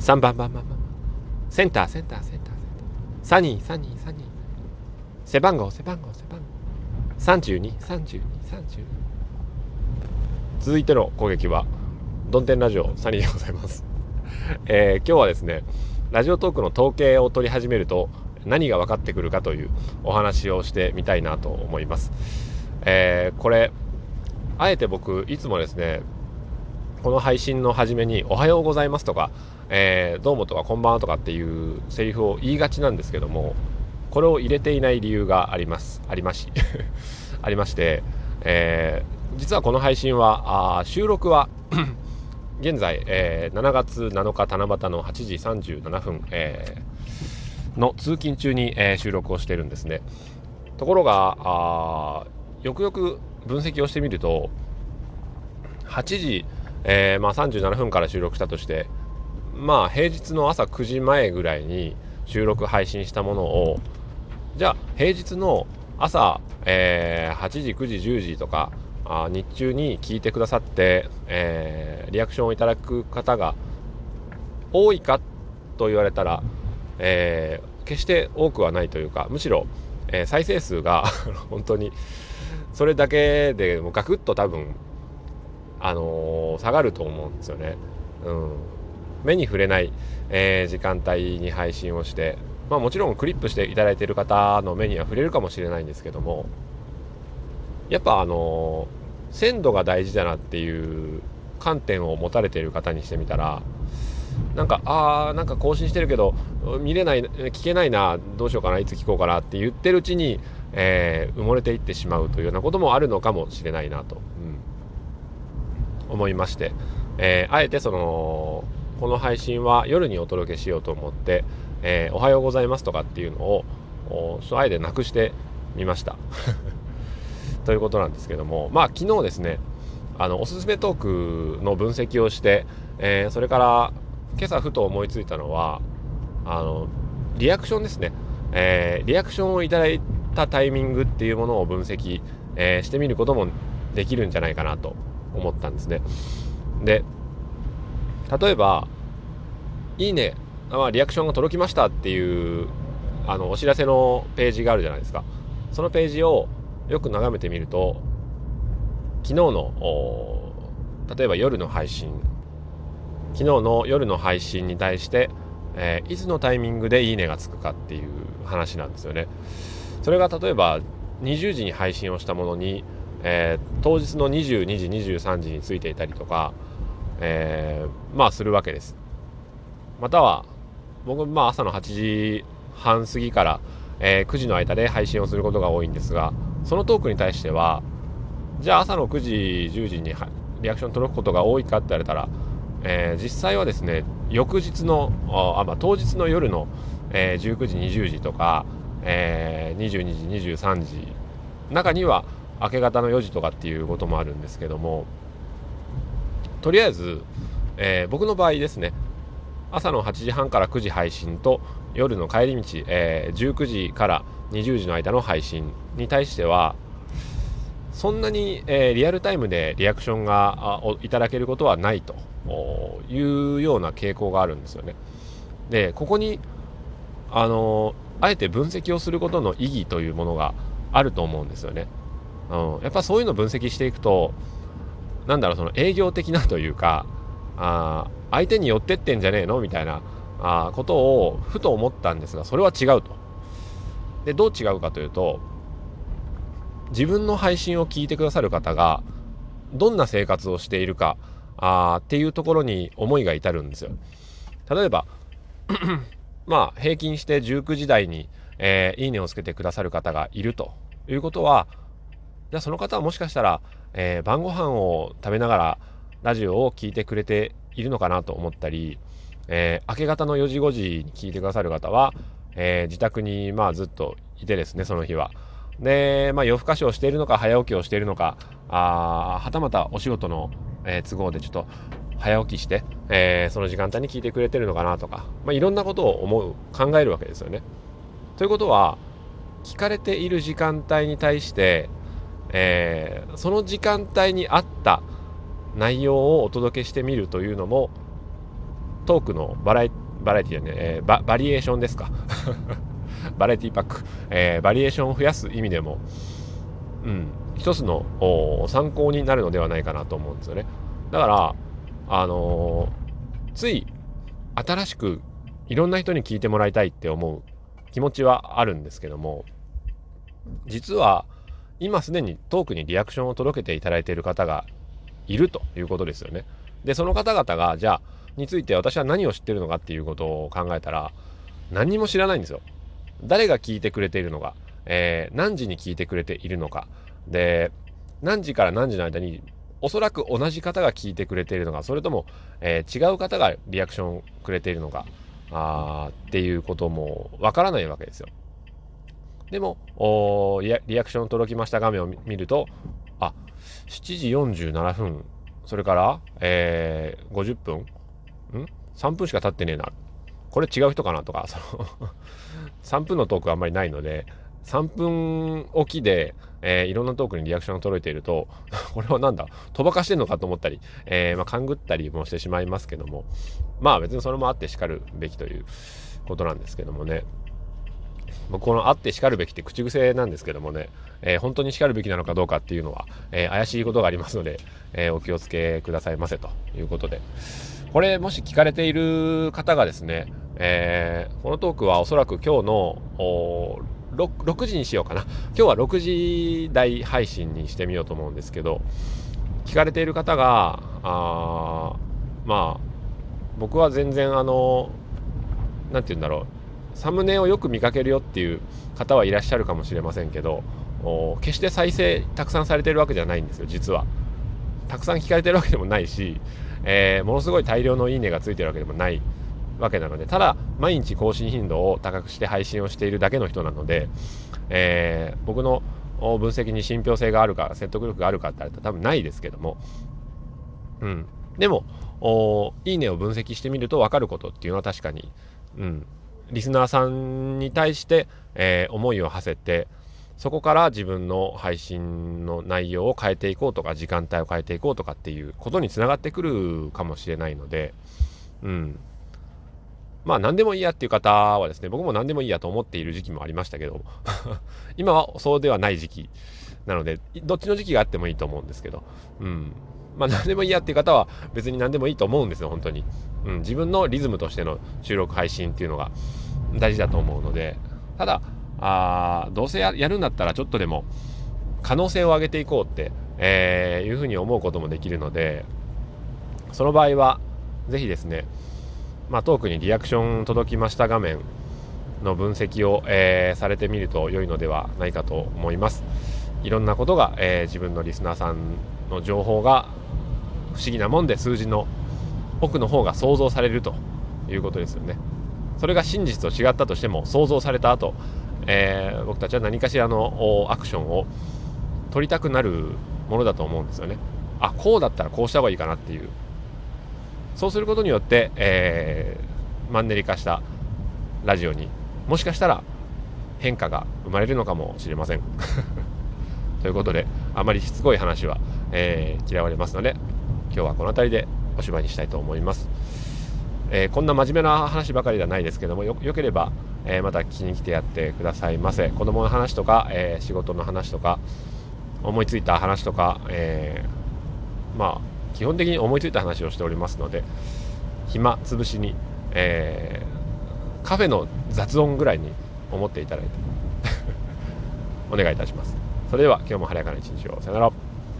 3番番番番。センターセンターセンターセンター。サニーサニーサニー。背番号背番号背番号。323232続いての攻撃はドンテンラジオサニーでございます、えー、今日はですねラジオトークの統計を取り始めると何が分かってくるかというお話をしてみたいなと思います、えー、これあえて僕いつもですねこの配信の初めに「おはようございます」とか「えー、どうも」とか「こんばんは」とかっていうセリフを言いがちなんですけどもこれを入れていない理由があります。ありまし ありまして、えー、実はこの配信はあ収録は 現在、えー、7月7日七夕の8時37分、えー、の通勤中に、えー、収録をしてるんですね。ところがあよくよく分析をしてみると8時、えーまあ、37分から収録したとしてまあ平日の朝9時前ぐらいに収録配信したものをじゃあ平日の朝、えー、8時9時10時とかあ日中に聞いてくださって、えー、リアクションをいただく方が多いかと言われたら、えー、決して多くはないというかむしろ、えー、再生数が 本当にそれだけでもガクッと多分あの、下がると思うんですよね。うん、目に触れない、えー、時間帯に配信をして、まあ、もちろんクリップしていただいている方の目には触れるかもしれないんですけどもやっぱあのー、鮮度が大事だなっていう観点を持たれている方にしてみたらなんかあーなんか更新してるけど見れない聞けないなどうしようかないつ聞こうかなって言ってるうちに、えー、埋もれていってしまうというようなこともあるのかもしれないなと、うん、思いまして、えー、あえてそのこの配信は夜にお届けしようと思って、えー、おはようございますとかっていうのをあえてなくしてみました。ということなんですけどもまあ昨日ですねあのおすすめトークの分析をして、えー、それから今朝ふと思いついたのはあのリアクションですね、えー、リアクションをいただいたタイミングっていうものを分析、えー、してみることもできるんじゃないかなと思ったんですね。で例えば「いいね」まあ、リアクションが届きましたっていうあのお知らせのページがあるじゃないですかそのページをよく眺めてみると昨日の例えば夜の配信昨日の夜の配信に対して、えー、いつのタイミングで「いいね」がつくかっていう話なんですよね。それが例えば20時に配信をしたものに、えー、当日の22時23時についていたりとかえー、まあするわけです。または僕まあ朝の8時半過ぎから、えー、9時の間で配信をすることが多いんですがそのトークに対してはじゃあ朝の9時10時にリアクション届くことが多いかって言われたら、えー、実際はですね翌日のあ、まあ、当日の夜の、えー、19時20時とか、えー、22時23時中には明け方の4時とかっていうこともあるんですけどもとりあえず、えー、僕の場合ですね朝の8時半から9時配信と夜の帰り道、えー、19時から20時の間の配信に対してはそんなに、えー、リアルタイムでリアクションがいただけることはないというような傾向があるんですよね。でここにあのあえて分析をすることの意義というものがあると思うんですよね。うん、やっぱそういうの分析していくとなんだろうその営業的なというかあ相手に寄ってってんじゃねえのみたいなあことをふと思ったんですがそれは違うと。でどう違うかというと自分の配信を聞いてくださる方がどんな生活をしているかあっていうところに思いが至るんですよ。例えば まあ平均して19時台に、えー、いいねをつけてくださる方がいるということはじゃあその方はもしかしたらえー、晩ご飯を食べながらラジオを聴いてくれているのかなと思ったり、えー、明け方の4時5時に聞いてくださる方は、えー、自宅にまあずっといてですねその日は。で、まあ、夜更かしをしているのか早起きをしているのかあはたまたお仕事の、え、都合でちょっと早起きして、え、その時間帯に聞いてくれてるのかなとか、まあ、いろんなことを思う考えるわけですよね。ということは聞かれている時間帯に対してえー、その時間帯に合った内容をお届けしてみるというのもトークのバラエバラエティでね、えー、ババリエーションですか。バラエティパック、えー、バリエーションを増やす意味でも、うん、一つの参考になるのではないかなと思うんですよね。だから、あのー、つい新しくいろんな人に聞いてもらいたいって思う気持ちはあるんですけども、実は今すでにトークにリアクションを届けていただいている方がいるということですよね。で、その方々が、じゃあ、について私は何を知ってるのかっていうことを考えたら、何にも知らないんですよ。誰が聞いてくれているのか、えー、何時に聞いてくれているのか、で、何時から何時の間に、おそらく同じ方が聞いてくれているのか、それとも、えー、違う方がリアクションくれているのか、あーっていうこともわからないわけですよ。でもリアクション届きました画面を見るとあ7時47分。それから、えー、50分。ん？3分しか経ってねえな。これ違う人かなとかその 3分のトークはあんまりないので3分おきで、えー、いろんなトークにリアクションが届いていると これはなんだ？とばかしてんのかと思ったり、えー、まあ、勘ぐったりもしてしまいますけども。まあ別にそれもあってしかるべきということなんですけどもね。まこのあってしかるべきって口癖なんですけどもね、えー、本当にしかるべきなのかどうかっていうのは、えー、怪しいことがありますので、えー、お気をつけくださいませということで。これもし聞かれている方がですね、えこのトークはおそらく今日の 6, 6時にしようかな。今日は6時台配信にしてみようと思うんですけど、聞かれている方が、あまあ、僕は全然あの、なんて言うんだろう、サムネをよく見かけるよっていう方はいらっしゃるかもしれませんけど決して再生たくさんされてるわけじゃないんですよ実は。たくさん聞かれてるわけでもないし、えー、ものすごい大量のいいねがついてるわけでもない。わけなのでただ毎日更新頻度を高くして配信をしているだけの人なので、えー、僕の分析に信憑性があるか説得力があるかって言われたら多分ないですけども。うん。でもいいねを分析してみると分かることっていうのは確かに、うん、リスナーさんに対して、えー、思いを馳せてそこから自分の配信の内容を変えていこうとか時間帯を変えていこうとかっていうことにつながってくるかもしれないのでうん。まあ何でもいいやっていう方はですね僕も何でもいいやと思っている時期もありましたけど 今はそうではない時期なのでどっちの時期があってもいいと思うんですけどうん。まあ何でもいいやっていう方は別に何でもいいと思うんですよ本当に、うん、自分のリズムとしての収録配信っていうのが大事だと思うので。ただあどうせやるんだったらちょっとでも可能性を上げていこうって、えー、いうふうに思うこともできるのでその場合は是非ですね、まあ、トークにリアクション届きました画面の分析を、えー、されてみると良いのではないかと思います。いろんなことが、えー、自分のリスナーさんの情報が不思議なもんで数字の奥の方が想像されるということですよね。それが真実と違ったとしても想像された後、えー、僕たちは何かしらのアクションを取りたくなるものだと思うんですよね。あこうだったらこうした方がいいかなっていうそうすることによって、えー、マンネリ化したラジオにもしかしたら変化が生まれるのかもしれません ということであまりしつこい話は、えー、嫌われますので今日はこの辺りでおしまいにしたいと思います、えー、こんな真面目な話ばかりではないですけどもよければ、えー、また聞きに来てやってくださいませ。子供の話とか、えー、仕事の話とか思いついた話とか、えまあ基本的に思いついた話をしておりますので暇つぶしに、えカフェの雑音ぐらいに思っていただいて お願いいたします。それでは今日も晴れやかな一日を。さよなら。